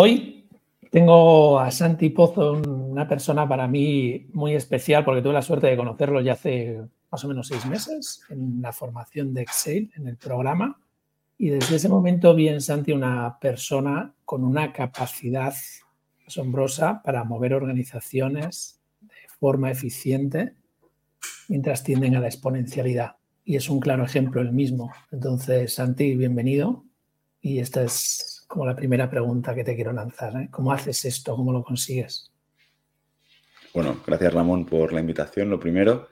Hoy tengo a Santi Pozo, una persona para mí muy especial porque tuve la suerte de conocerlo ya hace más o menos seis meses en la formación de Excel, en el programa. Y desde ese momento vi en Santi una persona con una capacidad asombrosa para mover organizaciones de forma eficiente mientras tienden a la exponencialidad. Y es un claro ejemplo el mismo. Entonces, Santi, bienvenido. Y esta es como la primera pregunta que te quiero lanzar. ¿eh? ¿Cómo haces esto? ¿Cómo lo consigues? Bueno, gracias Ramón por la invitación. Lo primero,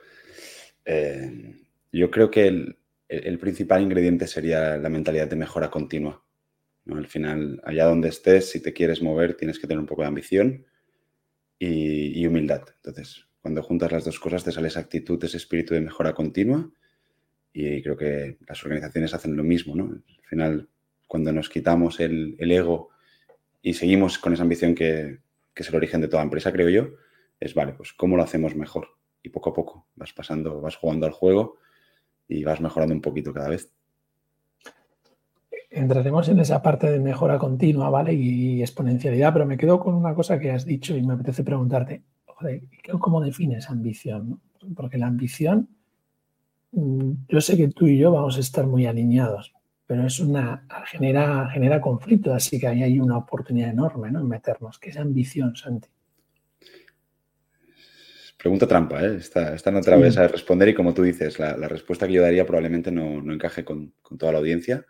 eh, yo creo que el, principal ingrediente sería la mentalidad de mejora continua. Al final, allá donde estés, si te quieres mover, tienes que tener un poco de ambición y, y humildad. Entonces, cuando juntas las dos cosas, te sale esa actitud, ese espíritu de mejora continua y creo que las organizaciones hacen lo mismo. ¿no? Al final, cuando nos quitamos el, ego y seguimos con esa ambición que, es el origen de toda empresa, creo yo, es, vale, pues cómo lo hacemos mejor. Y poco a poco vas pasando, vas jugando al juego y vas mejorando un poquito cada vez. Entraremos en esa parte de mejora continua, ¿vale? Y exponencialidad, pero me quedo con una cosa que has dicho y me apetece preguntarte, ¿cómo defines ambición? Porque la ambición, mm, yo sé que tú y yo vamos a estar muy alineados, pero es una genera, genera conflicto, así que ahí hay una oportunidad enorme ¿no? en meternos. ¿Qué es ambición, Santi? Pregunta trampa, ¿eh? Está, en otra vez a responder y como tú dices, la, respuesta que yo daría probablemente no, encaje con, toda la audiencia.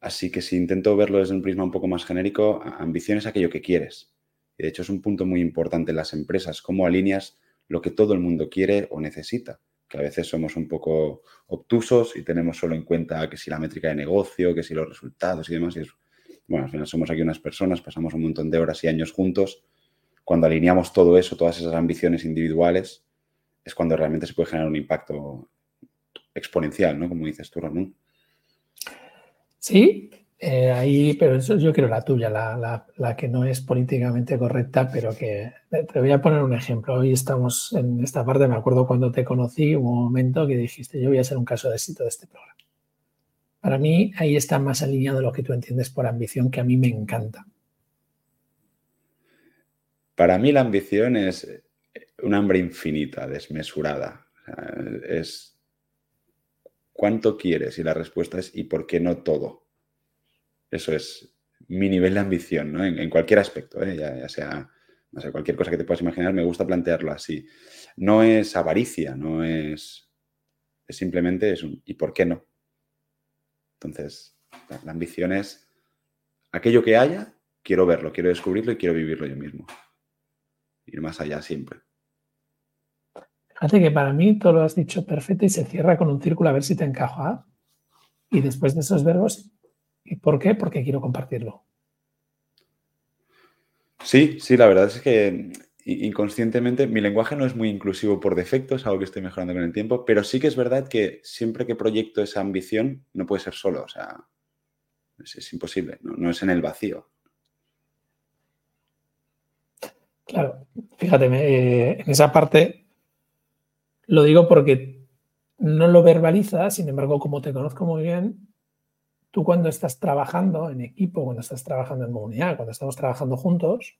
Así que si intento verlo desde un prisma un poco más genérico, ambición es aquello que quieres. Y de hecho es un punto muy importante en las empresas, cómo alineas lo que todo el mundo quiere o necesita que a veces somos un poco obtusos y tenemos solo en cuenta que si la métrica de negocio, que si los resultados y demás. Y bueno, al final somos aquí unas personas, pasamos un montón de horas y años juntos. Cuando alineamos todo eso, todas esas ambiciones individuales, es cuando realmente se puede generar un impacto exponencial, ¿no? Como dices tú, Ramón. Sí, eh, ahí, pero eso yo quiero la tuya, la, que no es políticamente correcta, pero que te voy a poner un ejemplo. Hoy estamos en esta parte, me acuerdo cuando te conocí, un momento que dijiste, yo voy a ser un caso de éxito de este programa. Para mí, ahí está más alineado lo que tú entiendes por ambición, que a mí me encanta. Para mí la ambición es un hambre infinita, desmesurada. es cuánto quieres y la respuesta es ¿y por qué no todo? Eso es mi nivel de ambición, ¿no? En, cualquier aspecto, ¿eh? ya, sea, cualquier cosa que te puedas imaginar, me gusta plantearlo así. No es avaricia, no es, es simplemente es un ¿y por qué no? Entonces, la, ambición es aquello que haya, quiero verlo, quiero descubrirlo y quiero vivirlo yo mismo. Ir más allá siempre. Fíjate que para mí todo lo has dicho perfecto y se cierra con un círculo a ver si te encaja. Y después de esos verbos, ¿Y por qué? Porque quiero compartirlo. Sí, sí, la verdad es que inconscientemente mi lenguaje no es muy inclusivo por defecto, es algo que estoy mejorando con el tiempo, pero sí que es verdad que siempre que proyecto esa ambición no puede ser solo, o sea, es, imposible, no, es en el vacío. Claro, fíjate, eh, en esa parte lo digo porque no lo verbaliza, sin embargo, como te conozco muy bien, tú cuando estás trabajando en equipo, cuando estás trabajando en comunidad, cuando estamos trabajando juntos,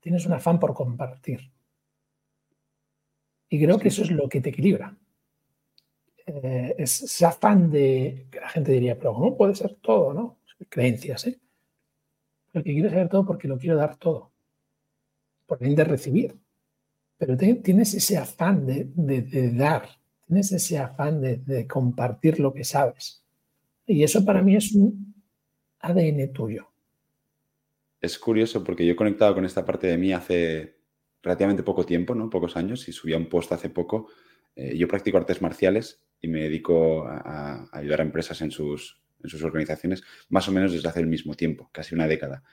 tienes un afán por compartir. Y creo que eso es lo que te equilibra. Eh, es ese afán de que la gente diría, pero ¿cómo puede ser todo? ¿no? Creencias, ¿eh? Pero que quiero saber todo porque lo quiero dar todo. Por bien de recibir. Pero tienes ese afán de, dar, tienes ese afán de compartir lo que sabes. Y eso para mí es un ADN tuyo. Es curioso porque yo he conectado con esta parte de mí hace relativamente poco tiempo, ¿no? Pocos años, y subí a un post hace poco. Eh, yo practico artes marciales y me dedico a, ayudar a empresas en sus, en sus organizaciones más o menos desde hace el mismo tiempo, casi una década.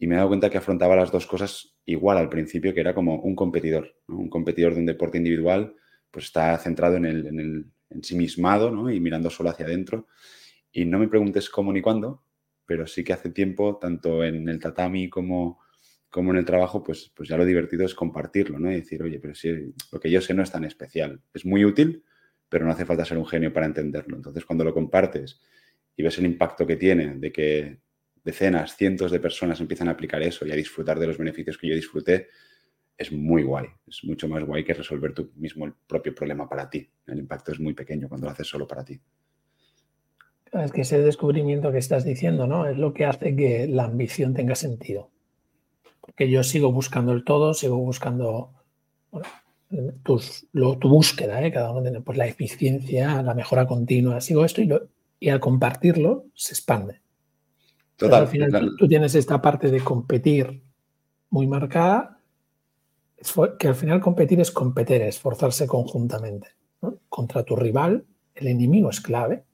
Y me he dado cuenta que afrontaba las dos cosas igual al principio, que era como un competidor, un competidor de un deporte individual, pues está centrado en el, en el ensimismado ¿no? y mirando solo hacia adentro. Y no me preguntes cómo ni cuándo, pero sí que hace tiempo, tanto en el tatami como, como en el trabajo, pues, pues ya lo divertido es compartirlo, ¿no? Y decir, oye, pero si lo que yo sé no es tan especial. Es muy útil, pero no hace falta ser un genio para entenderlo. Entonces, cuando lo compartes y ves el impacto que tiene de que decenas, cientos de personas empiezan a aplicar eso y a disfrutar de los beneficios que yo disfruté, es muy guay. Es mucho más guay que resolver tú mismo el propio problema para ti. El impacto es muy pequeño cuando lo haces solo para ti. Es que ese descubrimiento que estás diciendo, ¿no? Es lo que hace que la ambición tenga sentido. Porque yo sigo buscando el todo, sigo buscando tus, tu búsqueda, ¿eh? cada uno tiene pues, la eficiencia, la mejora continua. Sigo esto y, y al compartirlo se expande. Total. al final tú, tienes esta parte de competir muy marcada, que al final competir es competir, esforzarse conjuntamente. Contra tu rival, el enemigo es clave,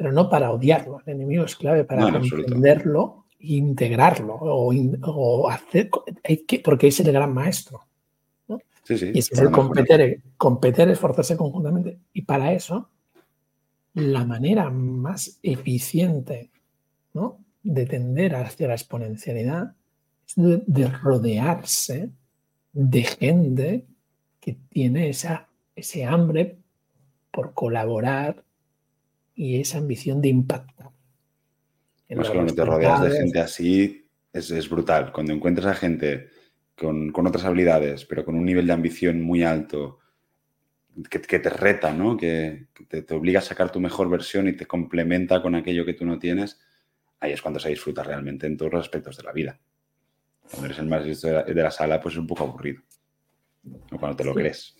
pero no para odiarlo, el enemigo es clave para entenderlo e integrarlo o, hacer, porque es el gran maestro. y es el competir, competir, esforzarse conjuntamente. Y para eso, la manera más eficiente de tender hacia la exponencialidad es de, rodearse de gente que tiene esa, ese hambre por colaborar y esa ambición de impactar. Pues cuando te rodeas de gente así, es, brutal. Cuando encuentras a gente con, otras habilidades, pero con un nivel de ambición muy alto, que, te reta, ¿no? que, te, te, obliga a sacar tu mejor versión y te complementa con aquello que tú no tienes, ahí es cuando se disfruta realmente en todos los aspectos de la vida. Cuando eres el más listo de la, sala, pues es un poco aburrido. O cuando te lo crees.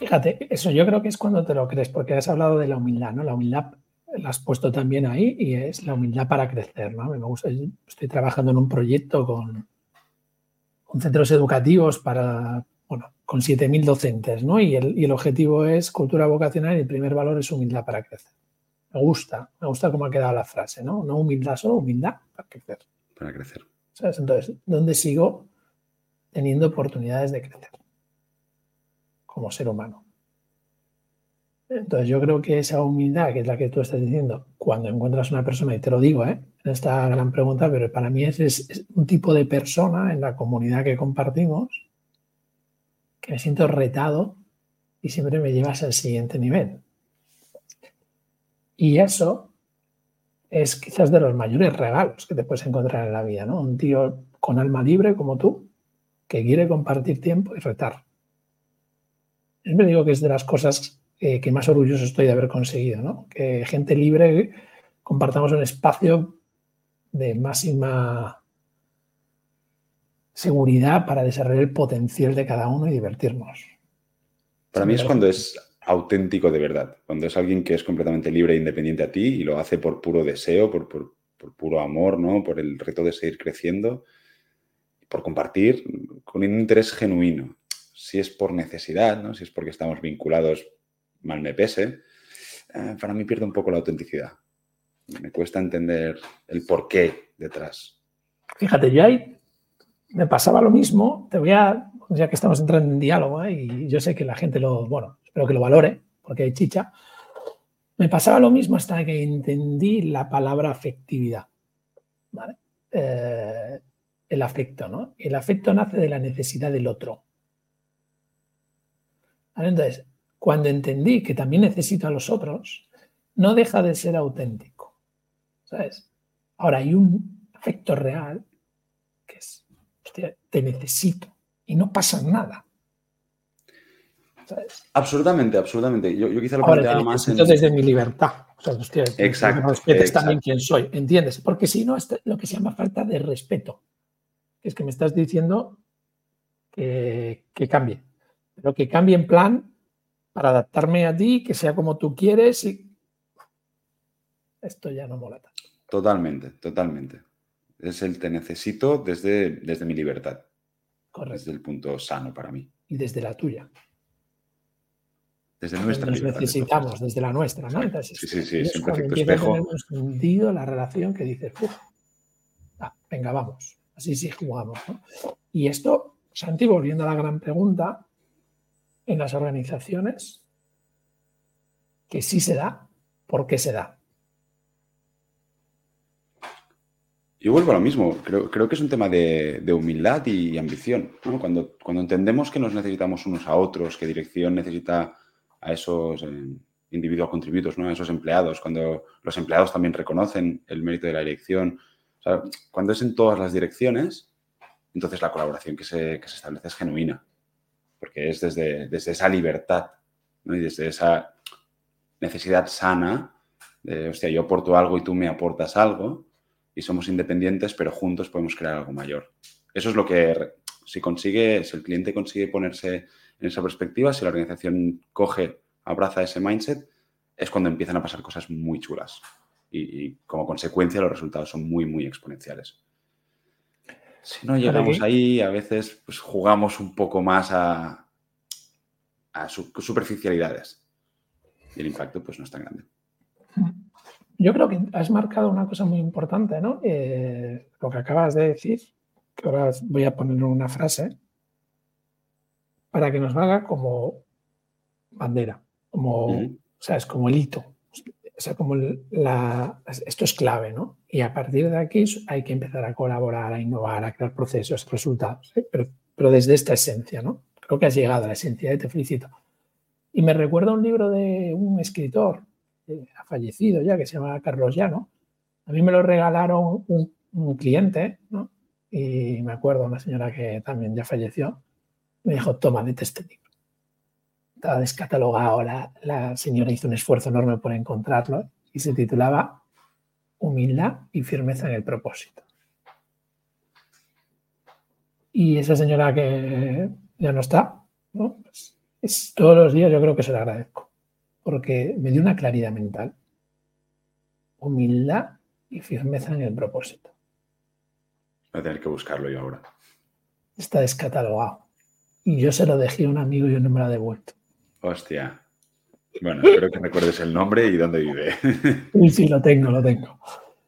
Fíjate, eso yo creo que es cuando te lo crees, porque has hablado de la humildad, ¿no? La humildad la has puesto también ahí y es la humildad para crecer, ¿no? Me gusta, estoy trabajando en un proyecto con, con centros educativos para, bueno, con 7.000 docentes, ¿no? Y el, y el objetivo es cultura vocacional y el primer valor es humildad para crecer. Me gusta, me gusta cómo ha quedado la frase, ¿no? No humildad solo, humildad para crecer. Para crecer. Entonces, ¿dónde sigo teniendo oportunidades de crecer? Como ser humano. Entonces, yo creo que esa humildad, que es la que tú estás diciendo, cuando encuentras una persona, y te lo digo, ¿eh? en esta gran pregunta, pero para mí es, es un tipo de persona en la comunidad que compartimos que me siento retado y siempre me llevas al siguiente nivel. Y eso es quizás de los mayores regalos que te puedes encontrar en la vida, ¿no? Un tío con alma libre como tú, que quiere compartir tiempo y retar. Yo me digo que es de las cosas que más orgulloso estoy de haber conseguido, ¿no? Que gente libre compartamos un espacio de máxima seguridad para desarrollar el potencial de cada uno y divertirnos. Para mí es cuando es auténtico de verdad, cuando es alguien que es completamente libre e independiente a ti y lo hace por puro deseo, por, puro amor, ¿no? por el reto de seguir creciendo, por compartir con un interés genuino. Si es por necesidad, ¿no? si es porque estamos vinculados, mal me pese, eh, para mí pierde un poco la autenticidad. Me cuesta entender el porqué detrás. Fíjate, yo ahí me pasaba lo mismo. Te voy a, ya que estamos entrando en diálogo, ¿eh? y yo sé que la gente lo, bueno, espero que lo valore, porque hay chicha. Me pasaba lo mismo hasta que entendí la palabra afectividad. Eh, el afecto, ¿no? El afecto nace de la necesidad del otro. Entonces, cuando entendí que también necesito a los otros, no deja de ser auténtico. ¿Sabes? Ahora hay un afecto real que es, hostia, te necesito y no pasa nada. Absolutamente, absolutamente. Yo, quizá lo planteaba más en... desde mi libertad. O sea, hostia, exacto, respetes también quién soy, ¿entiendes? Porque si no, es lo que se llama falta de respeto. Es que me estás diciendo que, cambie. Pero que cambie en plan para adaptarme a ti, que sea como tú quieres y... Esto ya no mola tanto. Totalmente, totalmente. Es el te necesito desde, desde mi libertad. Correcto. Desde el punto sano para mí. Y desde la tuya. Desde nuestra Nos necesitamos, desde la nuestra, ¿no? sí, sí, sí, siempre efecto espejo. Hemos hundido la relación que dices, venga, vamos, así sí jugamos. ¿no? Y esto, Santi, volviendo a la gran pregunta, en las organizaciones, que sí se da, ¿por qué se da? Yo vuelvo a lo mismo. Creo, que es un tema de, humildad y ambición. Cuando, cuando entendemos que nos necesitamos unos a otros, que dirección necesita a esos eh, individuos contributos, ¿no? a esos empleados, cuando los empleados también reconocen el mérito de la dirección, cuando es en todas las direcciones, entonces la colaboración que se, establece es genuina, porque es desde, desde esa libertad y desde esa necesidad sana de, hostia, yo aporto algo y tú me aportas algo y somos independientes, pero juntos podemos crear algo mayor. Eso es lo que, si consigue, si el cliente consigue ponerse en esa perspectiva, si la organización coge, abraza ese mindset, es cuando empiezan a pasar cosas muy chulas. Y, como consecuencia los resultados son muy, muy exponenciales. Si no llegamos ahí, a veces pues, jugamos un poco más a, a superficialidades. Y el impacto pues no es tan grande. Yo creo que has marcado una cosa muy importante, ¿no? Eh, lo que acabas de decir, que ahora voy a poner una frase, para que nos valga como bandera, como, o sea, es como el hito. O sea, como la, esto es clave, ¿no? Y a partir de aquí hay que empezar a colaborar, a innovar, a crear procesos, resultados, ¿eh? pero, pero desde esta esencia, ¿no? Creo que has llegado a la esencia, ¿eh? te felicito. Y me recuerda un libro de un escritor, ha fallecido ya, que se llama Carlos Llano. A mí me lo regalaron un, cliente, ¿no? Y me acuerdo una señora que también ya falleció, me dijo, toma, vete este libro. Estaba descatalogado, la, la señora hizo un esfuerzo enorme por encontrarlo y se titulaba Humildad y firmeza en el propósito. Y esa señora que ya no está, ¿no? Pues es, todos los días yo creo que se la agradezco porque me dio una claridad mental, humildad y firmeza en el propósito. Voy a tener que buscarlo yo ahora. Está descatalogado. Y yo se lo dejé a un amigo y no me lo ha devuelto. Hostia. Bueno, espero que recuerdes el nombre y dónde vive. Sí, sí, lo tengo, lo tengo.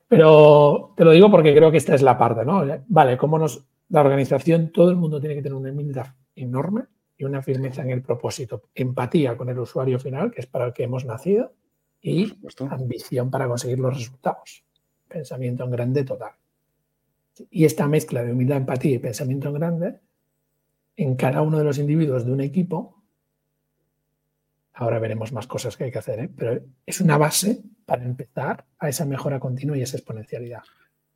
Pero te lo digo porque creo que esta es la parte, ¿no? Vale, cómo nos. La organización, todo el mundo tiene que tener una humildad enorme y una firmeza en el propósito. Empatía con el usuario final, que es para el que hemos nacido, y ambición para conseguir los resultados. Pensamiento en grande total. Y esta mezcla de humildad, empatía y pensamiento en grande, en cada uno de los individuos de un equipo, ahora veremos más cosas que hay que hacer, ¿eh? pero es una base para empezar a esa mejora continua y esa exponencialidad.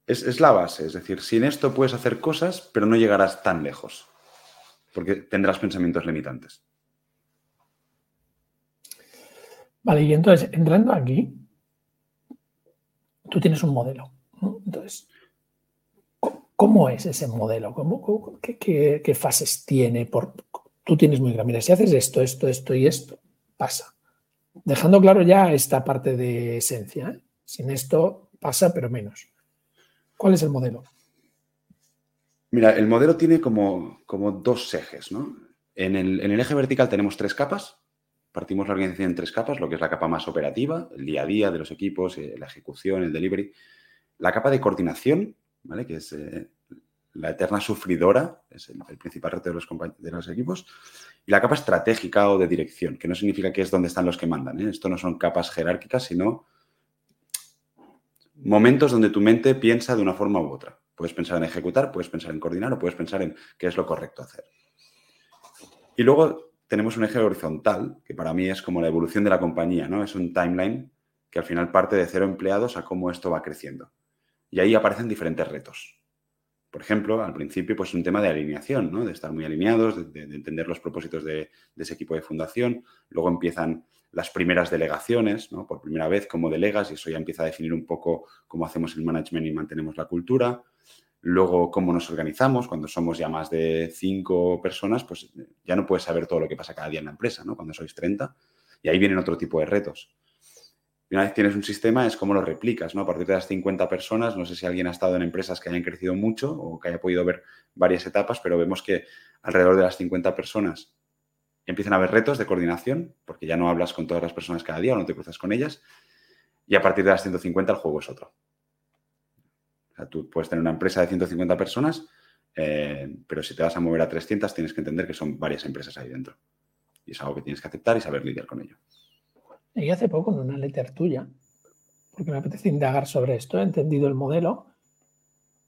es la base, es decir, sin esto puedes hacer cosas, pero no llegarás tan lejos porque tendrás pensamientos limitantes. Vale, y entonces, entrando aquí, tú tienes un modelo. Entonces, ¿cómo es ese modelo? ¿Cómo, qué, fases tiene? Por, tú tienes muy claro, mira, si haces esto, esto, esto y esto, pasa. Dejando claro ya esta parte de esencia. ¿eh? Sin esto pasa, pero menos. ¿Cuál es el modelo? Mira, el modelo tiene como, como dos ejes, ¿no? En el, eje vertical tenemos tres capas. Partimos la organización en tres capas, lo que es la capa más operativa, el día a día de los equipos, eh, la ejecución, el delivery. La capa de coordinación, ¿vale? Que es eh, la eterna sufridora, es el, principal reto de los, equipos. Y la capa estratégica o de dirección, que no significa que es donde están los que mandan. ¿eh? Esto no son capas jerárquicas, sino momentos donde tu mente piensa de una forma u otra. Puedes pensar en ejecutar, puedes pensar en coordinar o puedes pensar en qué es lo correcto hacer. Y luego tenemos un eje horizontal, que para mí es como la evolución de la compañía, ¿no? Es un timeline que al final parte de cero empleados a cómo esto va creciendo. Y ahí aparecen diferentes retos. Por ejemplo, al principio, pues un tema de alineación, ¿no? De estar muy alineados, de, entender los propósitos de, de, ese equipo de fundación. Luego empiezan las primeras delegaciones, ¿no? Por primera vez, cómo delegas, y eso ya empieza a definir un poco cómo hacemos el management y mantenemos la cultura. Luego, cómo nos organizamos. Cuando somos ya más de cinco personas, pues ya no puedes saber todo lo que pasa cada día en la empresa, ¿no? Cuando sois 30. Y ahí vienen otro tipo de retos. Y una vez tienes un sistema, es cómo lo replicas, ¿no? A partir de las 50 personas, no sé si alguien ha estado en empresas que hayan crecido mucho o que haya podido ver varias etapas, pero vemos que alrededor de las 50 personas empiezan a haber retos de coordinación, porque ya no hablas con todas las personas cada día o no te cruzas con ellas. Y a partir de las 150 el juego es otro tú puedes tener una empresa de 150 personas, eh, pero si te vas a mover a 300 tienes que entender que son varias empresas ahí dentro. Y es algo que tienes que aceptar y saber lidiar con ello. Y hace poco en una letter tuya, porque me apetece indagar sobre esto, he entendido el modelo,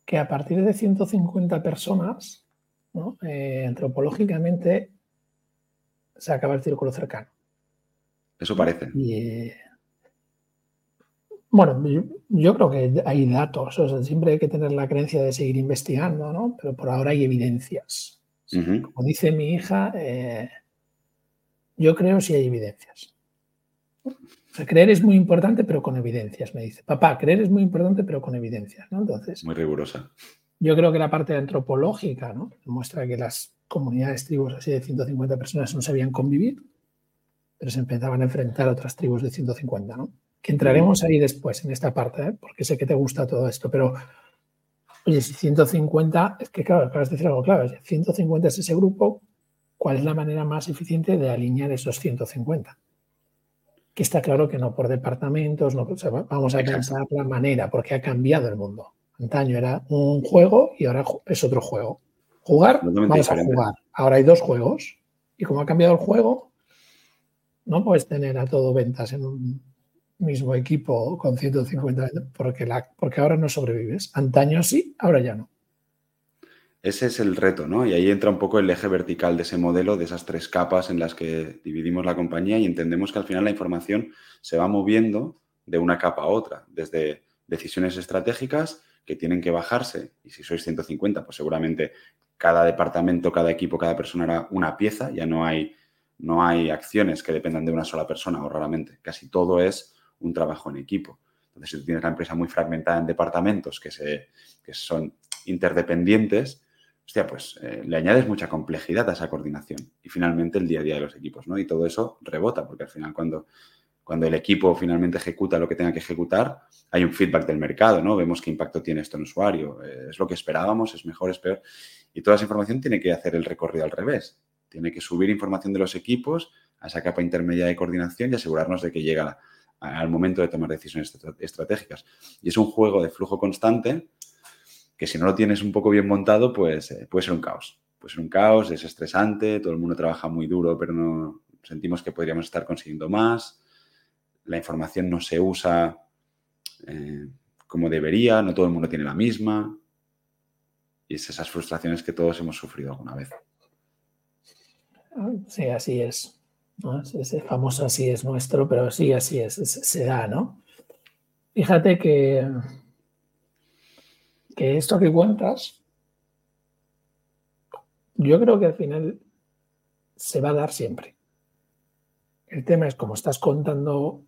que a partir de 150 personas, eh, antropológicamente, se acaba el círculo cercano. Eso parece. Y, Bueno, yo, creo que hay datos, o sea, siempre hay que tener la creencia de seguir investigando, ¿no? Pero por ahora hay evidencias. Como dice mi hija, eh, yo creo si hay evidencias. O sea, creer es muy importante, pero con evidencias, me dice. Papá, creer es muy importante, pero con evidencias, ¿no? Entonces. Muy rigurosa. Yo creo que la parte antropológica, ¿no? Muestra que las comunidades, tribus así de 150 personas no sabían convivir, pero se empezaban a enfrentar a otras tribus de 150, ¿no? Que entraremos ahí después, en esta parte, ¿eh? porque sé que te gusta todo esto, pero oye, si 150, es que claro, acabas de decir algo claro, 150 es ese grupo, ¿cuál es la manera más eficiente de alinear esos 150? Que está claro que no por departamentos, no, vamos a pensar la manera, porque ha cambiado el mundo. Antaño era un juego y ahora es otro juego. Jugar, vamos a jugar. Ahora hay dos juegos. Y como ha cambiado el juego, no puedes tener a todo ventas en un mismo equipo con 150 porque, la, porque ahora no sobrevives. Antaño sí, ahora ya no. Ese es el reto, ¿no? Y ahí entra un poco el eje vertical de ese modelo, de esas tres capas en las que dividimos la compañía y entendemos que al final la información se va moviendo de una capa a otra, desde decisiones estratégicas que tienen que bajarse, y si sois 150, pues seguramente cada departamento, cada equipo, cada persona hará una pieza, ya no hay, no hay acciones que dependan de una sola persona o raramente, casi todo es un trabajo en equipo. Entonces, si tú tienes la empresa muy fragmentada en departamentos que, se, que son interdependientes, hostia, pues eh, le añades mucha complejidad a esa coordinación y finalmente el día a día de los equipos, ¿no? Y todo eso rebota, porque al final cuando cuando el equipo finalmente ejecuta lo que tenga que ejecutar, hay un feedback del mercado, ¿no? Vemos qué impacto tiene esto en usuario. Eh, es lo que esperábamos, es mejor, es peor. Y toda esa información tiene que hacer el recorrido al revés. Tiene que subir información de los equipos a esa capa intermedia de coordinación y asegurarnos de que llega al momento de tomar decisiones estratégicas. Y es un juego de flujo constante que si no lo tienes un poco bien montado, pues eh, puede ser un caos. Puede ser un caos, es estresante, todo el mundo trabaja muy duro, pero no sentimos que podríamos estar consiguiendo más la información no se usa eh, como debería, no todo el mundo tiene la misma. Y es esas frustraciones que todos hemos sufrido alguna vez. Sí, así es. Ese famoso así es nuestro, pero sí, así es, se da, ¿no? Fíjate que, que esto que cuentas, yo creo que al final se va a dar siempre. El tema es como estás contando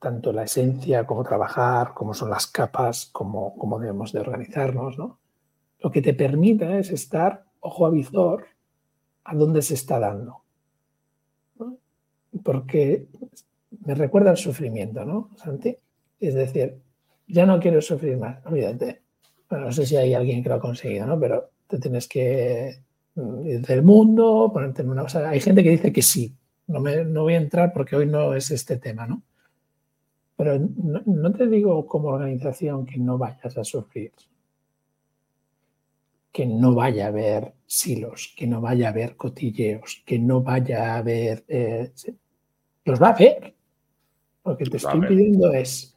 tanto la esencia, cómo trabajar, cómo son las capas, cómo, cómo debemos de organizarnos, ¿no? Lo que te permita es estar ojo a visor a dónde se está dando. Porque me recuerda al sufrimiento, ¿no, Santi? Es decir, ya no quiero sufrir más, olvídate. Bueno, no sé si hay alguien que lo ha conseguido, ¿no? Pero te tienes que ir del mundo, ponerte en una... O hay gente que dice que sí. No, me, no voy a entrar porque hoy no es este tema, ¿no? Pero no, te digo como organización que no vayas a sufrir, que no vaya a haber silos, que no vaya a haber cotilleos, que no vaya a haber... Eh, los va a haber. Lo que te estoy pidiendo es,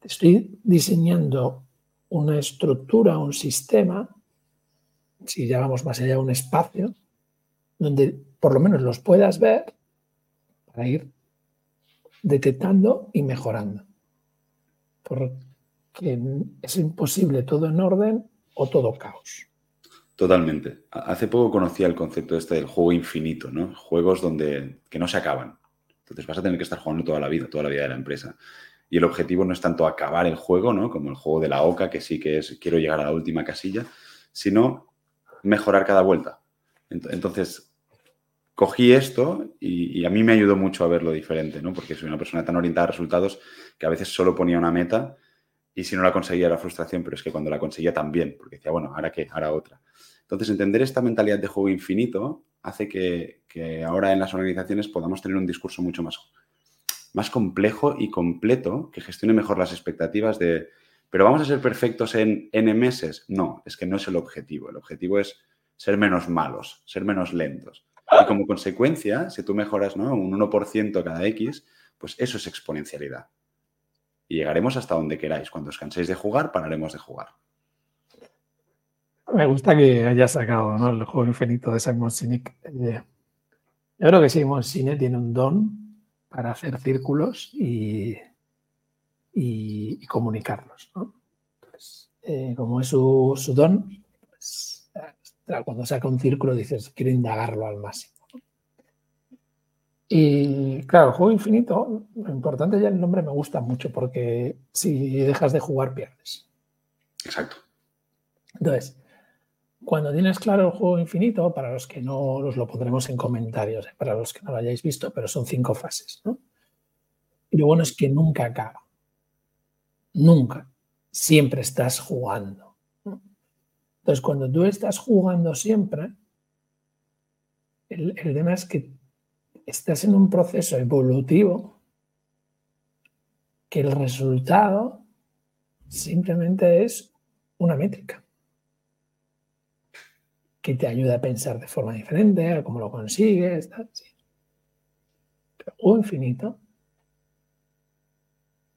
te estoy diseñando una estructura, un sistema, si ya vamos más allá un espacio, donde por lo menos los puedas ver para ir detectando y mejorando. Porque es imposible todo en orden o todo caos. Totalmente. Hace poco conocía el concepto este del juego infinito, ¿no? Juegos donde que no se acaban. Entonces vas a tener que estar jugando toda la vida, toda la vida de la empresa. Y el objetivo no es tanto acabar el juego, ¿no? Como el juego de la OCA, que sí que es quiero llegar a la última casilla, sino mejorar cada vuelta. Entonces, cogí esto y, a mí me ayudó mucho a verlo diferente, ¿no? Porque soy una persona tan orientada a resultados que a veces solo ponía una meta y si no la conseguía era frustración, pero es que cuando la conseguía también, porque decía, bueno, ¿ahora qué? Ahora otra. Entonces, entender esta mentalidad de juego infinito hace que, ahora en las organizaciones podamos tener un discurso mucho más, más complejo y completo que gestione mejor las expectativas de, pero vamos a ser perfectos en N meses. No, es que no es el objetivo. El objetivo es ser menos malos, ser menos lentos. Y como consecuencia, si tú mejoras ¿no? un 1% cada X, pues eso es exponencialidad. Y llegaremos hasta donde queráis. Cuando os canséis de jugar, pararemos de jugar. Me gusta que hayas sacado ¿no? el juego infinito de Simon Sinek. Eh, yo creo que Simon Sinek tiene un don para hacer círculos y, y, comunicarlos. Eh, como es su, don, pues, cuando saca un círculo dices, quiero indagarlo al máximo. Y claro, el juego infinito, lo importante ya el nombre me gusta mucho porque si dejas de jugar pierdes. Exacto. Entonces, cuando tienes claro el juego infinito, para los que no los lo pondremos en comentarios, ¿eh? para los que no lo hayáis visto, pero son cinco fases. Y lo bueno es que nunca acaba. Nunca. Siempre estás jugando. Entonces, cuando tú estás jugando siempre, el tema es que estás en un proceso evolutivo que el resultado simplemente es una métrica que te ayuda a pensar de forma diferente, a cómo lo consigues. Tal, Pero O infinito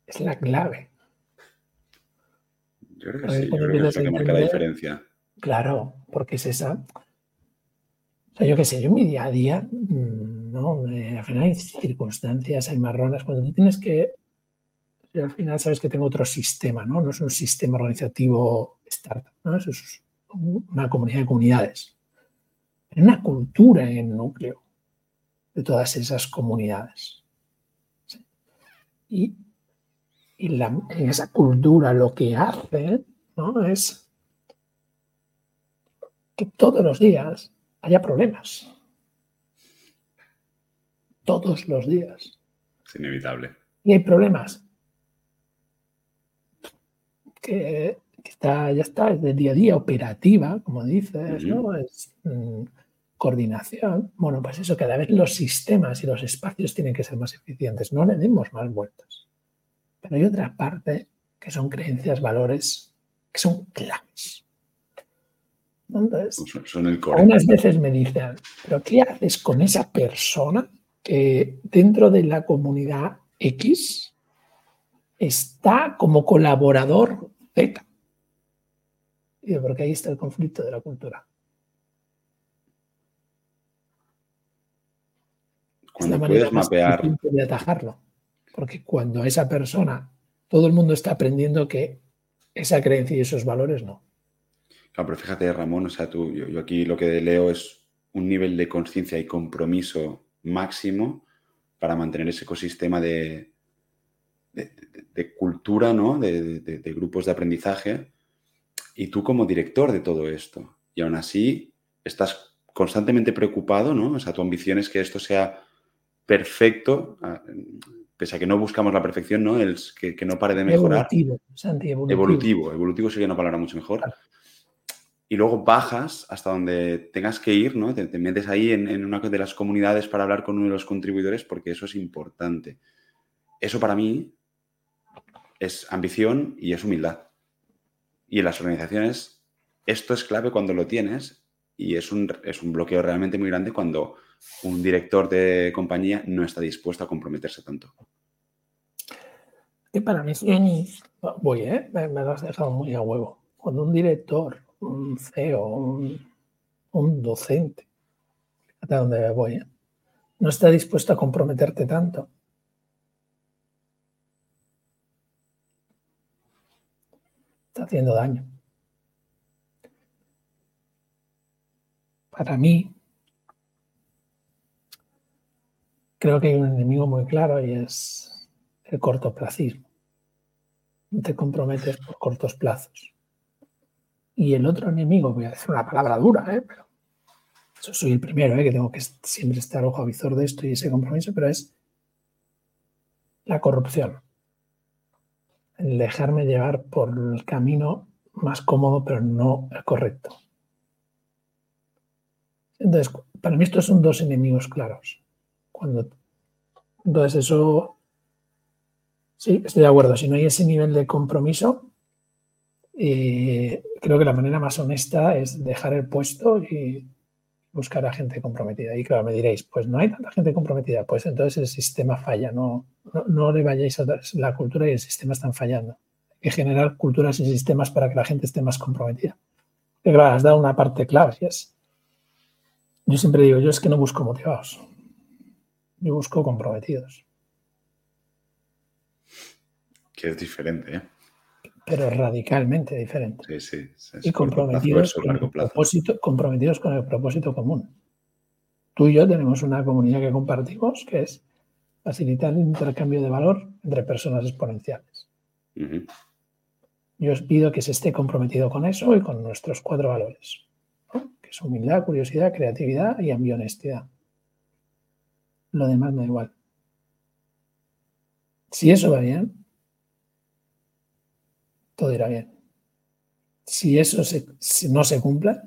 es la clave. Yo creo que sí, yo creo que es lo que marca la diferencia. Claro, porque es esa. O sea, yo qué sé, yo en mi día a día mm, ¿no? Eh, al final hay circunstancias, hay marronas, cuando tú tienes que... Al final sabes que tengo otro sistema, ¿no? No es un sistema organizativo startup, ¿no? es una comunidad de comunidades. Hay una cultura en el núcleo de todas esas comunidades. Y, en esa cultura lo que hace ¿no? es que todos los días haya problemas todos los días. Es inevitable. Y hay problemas. Que, está, ya está, es de día a día, operativa, como dices, ¿no? Es mm, coordinación. Bueno, pues eso, cada vez los sistemas y los espacios tienen que ser más eficientes. No le demos más vueltas. Pero hay otra parte que son creencias, valores, que son claves. Entonces, son el algunas veces me dicen, ¿pero qué haces con esa persona que dentro de la comunidad X está como colaborador Z. Porque ahí está el conflicto de la cultura. Cuando puedes mapear. De atajarlo. Porque cuando esa persona, todo el mundo está aprendiendo que esa creencia y esos valores no. Claro, pero fíjate, Ramón, o sea, tú, yo aquí lo que leo es un nivel de conciencia y compromiso máximo para mantener ese ecosistema de, de, cultura, ¿no? De, grupos de aprendizaje. Y tú como director de todo esto. Y aún así estás constantemente preocupado, ¿no? O sea, tu ambición es que esto sea perfecto, pese a que no buscamos la perfección, ¿no? El, que, que no pare de mejorar. Evolutivo, evolutivo. Evolutivo, evolutivo sería una palabra mucho mejor y luego bajas hasta donde tengas que ir, ¿no? Te, metes ahí en, una de las comunidades para hablar con uno de los contribuidores porque eso es importante. Eso para mí es ambición y es humildad. Y en las organizaciones esto es clave cuando lo tienes y es un, es un bloqueo realmente muy grande cuando un director de compañía no está dispuesto a comprometerse tanto. Y para mí, voy, ¿eh? me, lo has dejado muy a huevo. Cuando un director un CEO, un, docente, a dónde voy, ¿eh? no está dispuesto a comprometerte tanto. Está haciendo daño. Para mí, creo que hay un enemigo muy claro y es el cortoplacismo. Te comprometes por cortos plazos. Y el otro enemigo, voy a decir una palabra dura, ¿eh? pero yo soy el primero ¿eh? que tengo que siempre estar ojo a visor de esto y ese compromiso, pero es la corrupción. Dejarme llevar por el camino más cómodo, pero no el correcto. Entonces, para mí estos son dos enemigos claros. Cuando, entonces, eso, sí, estoy de acuerdo. Si no hay ese nivel de compromiso, y creo que la manera más honesta es dejar el puesto y buscar a gente comprometida. Y claro, me diréis, pues no hay tanta gente comprometida, pues entonces el sistema falla, no, no, le vayáis a la cultura y el sistema están fallando. Hay que generar culturas y sistemas para que la gente esté más comprometida. Y claro, has dado una parte clave, es, yo siempre digo, yo es que no busco motivados, yo busco comprometidos. Que es diferente, ¿eh? Pero radicalmente diferente. Sí, sí. y comprometidos con, el propósito, comprometidos con el propósito común. Tú y yo tenemos una comunidad que compartimos que es facilitar el intercambio de valor entre personas exponenciales. Yo os pido que se esté comprometido con eso y con nuestros cuatro valores, que es humildad, curiosidad, creatividad y ambionestidad. Lo demás me da igual. Si eso va bien, todo irá bien. Si eso no se cumple,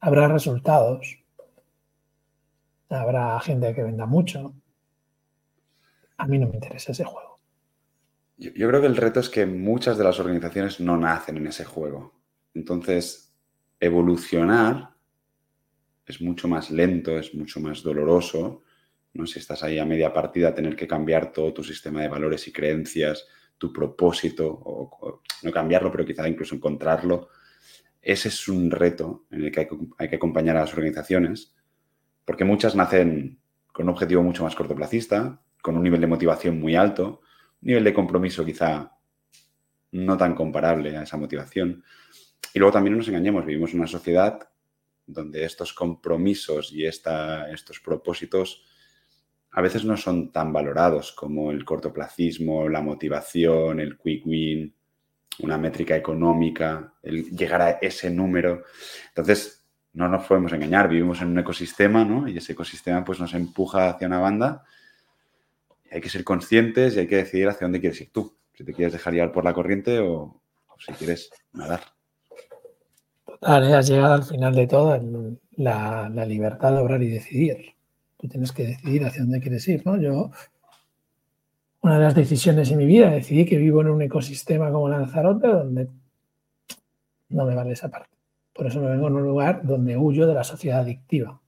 habrá resultados. Habrá gente que venda mucho. A mí no me interesa ese juego. Yo, creo que el reto es que muchas de las organizaciones no nacen en ese juego. Entonces, evolucionar es mucho más lento, es mucho más doloroso. ¿no? Si estás ahí a media partida, tener que cambiar todo tu sistema de valores y creencias, tu propósito, o, no cambiarlo, pero quizá incluso encontrarlo. Ese es un reto en el que hay, que acompañar a las organizaciones, porque muchas nacen con un objetivo mucho más cortoplacista, con un nivel de motivación muy alto, un nivel de compromiso quizá no tan comparable a esa motivación. Y luego también no nos engañemos, vivimos en una sociedad donde estos compromisos y estos propósitos a veces no son tan valorados como el cortoplacismo, la motivación, el quick win, una métrica económica, el llegar a ese número. Entonces, no nos podemos engañar, vivimos en un ecosistema, ¿no? Y ese ecosistema pues nos empuja hacia una banda. hay que ser conscientes y hay que decidir hacia dónde quieres ir tú. Si te quieres dejar llevar por la corriente o, si quieres nadar. Total, ¿eh? has llegado al final de todo la, la libertad de obrar y decidir tú tienes que decidir hacia dónde quieres ir, ¿no? Yo, una de las decisiones en mi vida, decidí que vivo en un ecosistema como Lanzarote donde no me vale esa parte. Por eso me vengo en un lugar donde huyo de la sociedad adictiva.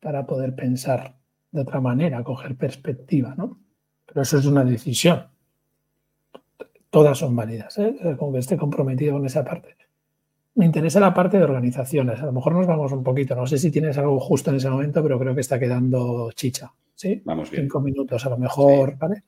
Para poder pensar de otra manera, coger perspectiva, ¿no? Pero eso es una decisión. Todas son válidas, ¿eh? Como que esté comprometido con esa parte. Me interesa la parte de organizaciones. A lo mejor nos vamos un poquito. No sé si tienes algo justo en ese momento, pero creo que está quedando chicha. ¿Sí? Vamos bien. Cinco minutos a lo mejor, ¿vale?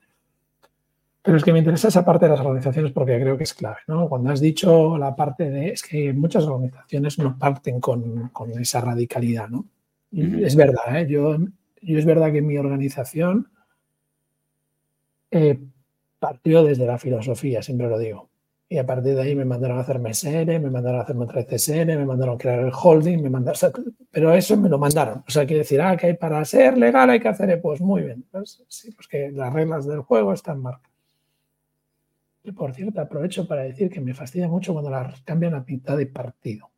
Pero es que me interesa esa parte de las organizaciones porque creo que es clave, ¿no? Cuando has dicho la parte de... Es que muchas organizaciones no parten con, esa radicalidad, ¿no? Es verdad, ¿eh? Yo, yo es verdad que mi organización eh, partió desde la filosofía, siempre lo digo. Y a partir de ahí me mandaron a hacer MSN, me mandaron a hacer otra CSN, me mandaron a crear el holding, me mandaron, pero eso me lo mandaron. O sea, quiere decir, ah, que hay para ser legal hay que hacer, pues muy bien. Sí, pues que las reglas del juego están marcadas. Y por cierto, aprovecho para decir que me fastidia mucho cuando las cambian a mitad de partido.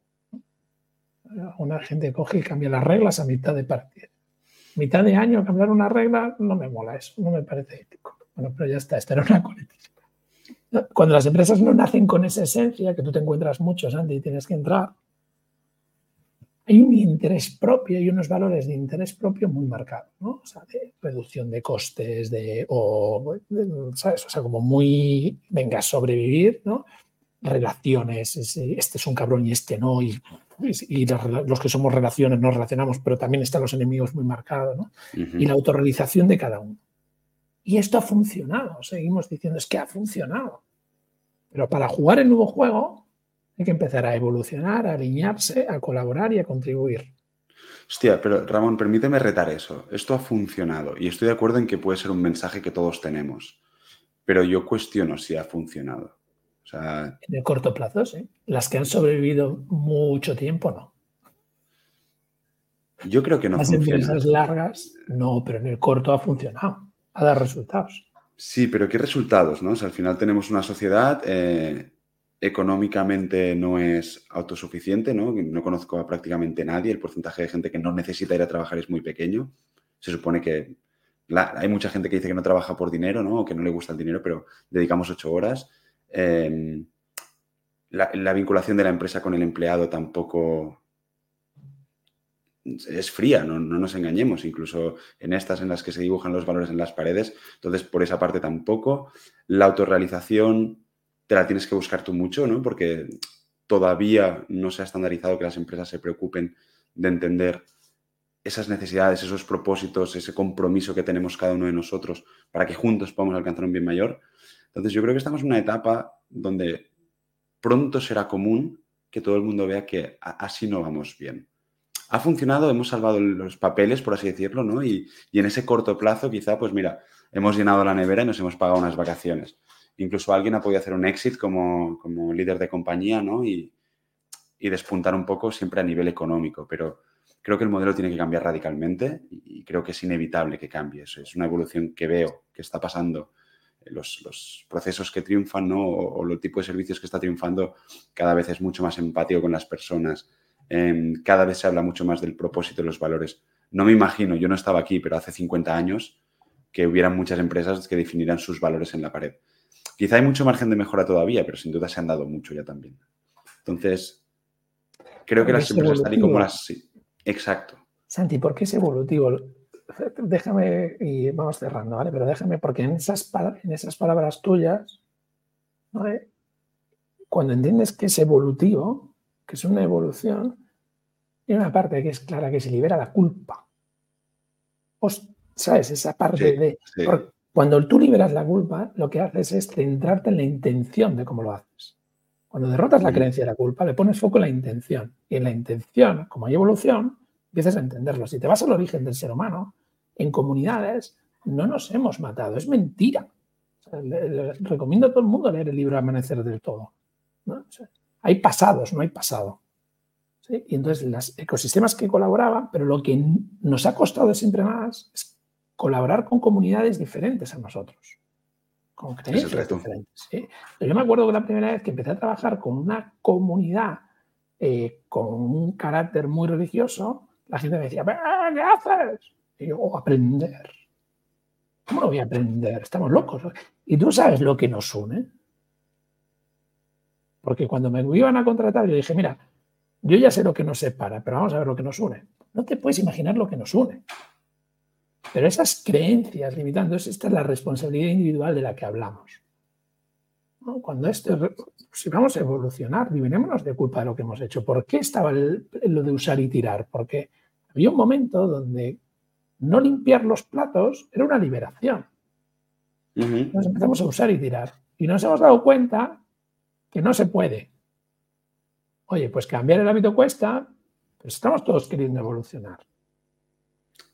Una gente coge y cambia las reglas a mitad de partido. Mitad de año cambiar una regla, no me mola eso, no me parece ético. Bueno, pero ya está, esta era una coletilla. Cuando las empresas no nacen con esa esencia, que tú te encuentras muchos, Andy, y tienes que entrar, hay un interés propio y unos valores de interés propio muy marcados, ¿no? O sea, de reducción de costes, de, o, ¿sabes? O sea, como muy, venga, sobrevivir, ¿no? Relaciones, este es un cabrón y este no, y, y los que somos relaciones nos relacionamos, pero también están los enemigos muy marcados, ¿no? Y la autorrealización de cada uno. Y esto ha funcionado, seguimos diciendo, es que ha funcionado. Pero para jugar el nuevo juego hay que empezar a evolucionar, a alinearse, a colaborar y a contribuir. Hostia, pero Ramón, permíteme retar eso. Esto ha funcionado y estoy de acuerdo en que puede ser un mensaje que todos tenemos, pero yo cuestiono si ha funcionado. en el corto plazo, sí. Las que han sobrevivido mucho tiempo, no. Yo creo que no Las empresas largas, no, pero en el corto ha funcionado a dar resultados. Sí, pero ¿qué resultados? No? al final tenemos una sociedad eh, económicamente no es autosuficiente, ¿no? No conozco a prácticamente nadie. El porcentaje de gente que no necesita ir a trabajar es muy pequeño. Se supone que hay mucha gente que dice que no trabaja por dinero, ¿no? O que no le gusta el dinero, pero dedicamos ocho horas. Em, la, vinculación de la empresa con el empleado tampoco es fría, no, nos engañemos, incluso en estas en las que se dibujan los valores en las paredes. Entonces, por esa parte tampoco. La autorrealización te la tienes que buscar tú mucho, ¿no? Porque todavía no se ha estandarizado que las empresas se preocupen de entender esas necesidades, esos propósitos, ese compromiso que tenemos cada uno de nosotros para que juntos podamos alcanzar un bien mayor. Entonces yo creo que estamos en una etapa donde pronto será común que todo el mundo vea que así no vamos bien. Ha funcionado, hemos salvado los papeles, por así decirlo, ¿no? Y, en ese corto plazo, quizá, pues mira, hemos llenado la nevera y nos hemos pagado unas vacaciones. Incluso alguien ha podido hacer un exit como, líder de compañía, ¿no? Y, despuntar un poco siempre a nivel económico, pero creo que el modelo tiene que cambiar radicalmente y creo que es inevitable que cambie. Eso es una evolución que veo que está pasando los, procesos que triunfan ¿no? o, el tipo de servicios que está triunfando cada vez es mucho más empático con las personas, em, cada vez se habla mucho más del propósito y los valores. No me imagino, yo no estaba aquí, pero hace 50 años que hubieran muchas empresas que definieran sus valores en la pared. Quizá hay mucho margen de mejora todavía, pero sin duda se han dado mucho ya también. Entonces, creo que las empresas tal y como las... Sí, exacto. Santi, ¿por qué es evolutivo? déjame, y vamos cerrando, ¿vale? Pero déjame, porque en esas, en esas palabras tuyas, cuando entiendes que es evolutivo, que es una evolución, hay una parte que es clara, que se libera la culpa. ¿Sabes? Esa parte de... Cuando tú liberas la culpa, lo que haces es centrarte en la intención de cómo lo haces. Cuando derrotas la creencia de la culpa, le pones foco en la intención. Y en la intención, como hay evolución, empiezas a entenderlo. Si te vas al origen del ser humano, en comunidades no nos hemos matado, es mentira. recomiendo a todo el mundo leer el libro Amanecer del Todo. Hay pasados, no hay pasado. Y entonces los ecosistemas que colaboraban, pero lo que nos ha costado siempre más es colaborar con comunidades diferentes a nosotros, con creencias diferentes. Yo me acuerdo que la primera vez que empecé a trabajar con una comunidad eh, con un carácter muy religioso, la gente me decía, ¿qué haces? Y yo, oh, aprender. ¿Cómo lo voy a aprender? Estamos locos. Y tú sabes lo que nos une. Porque cuando me iban a contratar, yo dije, mira, yo ya sé lo que nos separa, pero vamos a ver lo que nos une. No te puedes imaginar lo que nos une. Pero esas creencias limitantes, esta es la responsabilidad individual de la que hablamos. Cuando esto, si vamos a evolucionar, divinémonos de culpa de lo que hemos hecho. ¿Por qué estaba lo de usar y tirar? Porque había un momento donde no limpiar los platos era una liberación. Nos empezamos a usar y tirar. Y nos hemos dado cuenta que no se puede. Oye, pues cambiar el hábito cuesta, pero estamos todos queriendo evolucionar.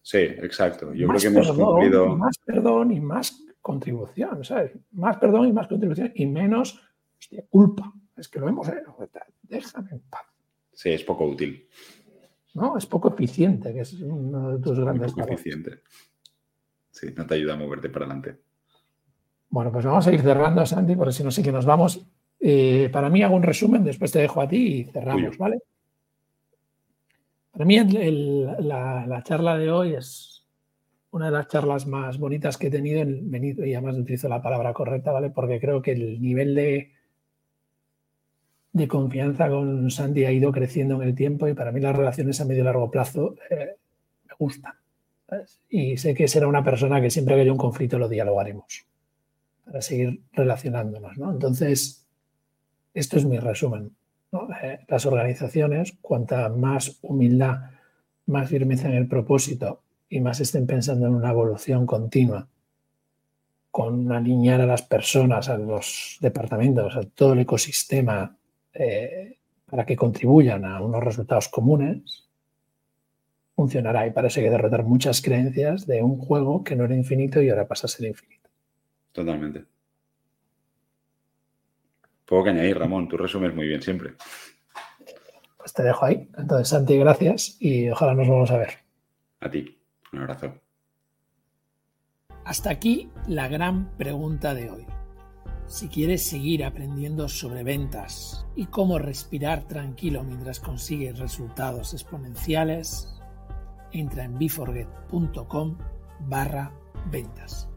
Sí, exacto. Yo creo que hemos cumplido. Más perdón y más contribución, ¿sabes? Más perdón y más contribución y menos culpa. Es que lo hemos hecho. Déjame en paz. Sí, es poco útil. ¿no? Es poco eficiente, que es uno de tus grandes poco eficiente. Sí, no te ayuda a moverte para adelante. Bueno, pues vamos a ir cerrando, Santi, porque si no sé que nos vamos. Eh, para mí hago un resumen, después te dejo a ti y cerramos, ¿vale? Para mí la, charla de hoy es una de las charlas más bonitas que he tenido, en, y además utilizo la palabra correcta, ¿vale? Porque creo que el nivel de, de confianza con Sandy ha ido creciendo en el tiempo y para mí las relaciones a medio y largo plazo eh, me gustan. Y sé que será una persona que siempre que haya un conflicto lo dialogaremos para seguir relacionándonos. Entonces, esto es mi resumen. Eh, las organizaciones, cuanta más humildad, más firmeza en el propósito y más estén pensando en una evolución continua, con alinear a las personas, a los departamentos, a todo el ecosistema eh, para que contribuyan a unos resultados comunes, funcionará y parece que derrotar muchas creencias de un juego que no era infinito y ahora pasa a ser infinito. Totalmente. Puedo que añadir, Ramón, tú resumes muy bien siempre. Pues te dejo ahí. Entonces, Santi, gracias y ojalá nos vamos a ver. A ti, un abrazo. Hasta aquí la gran pregunta de hoy. Si quieres seguir aprendiendo sobre ventas y cómo respirar tranquilo mientras consigues resultados exponenciales, entra en biforget.com barra ventas.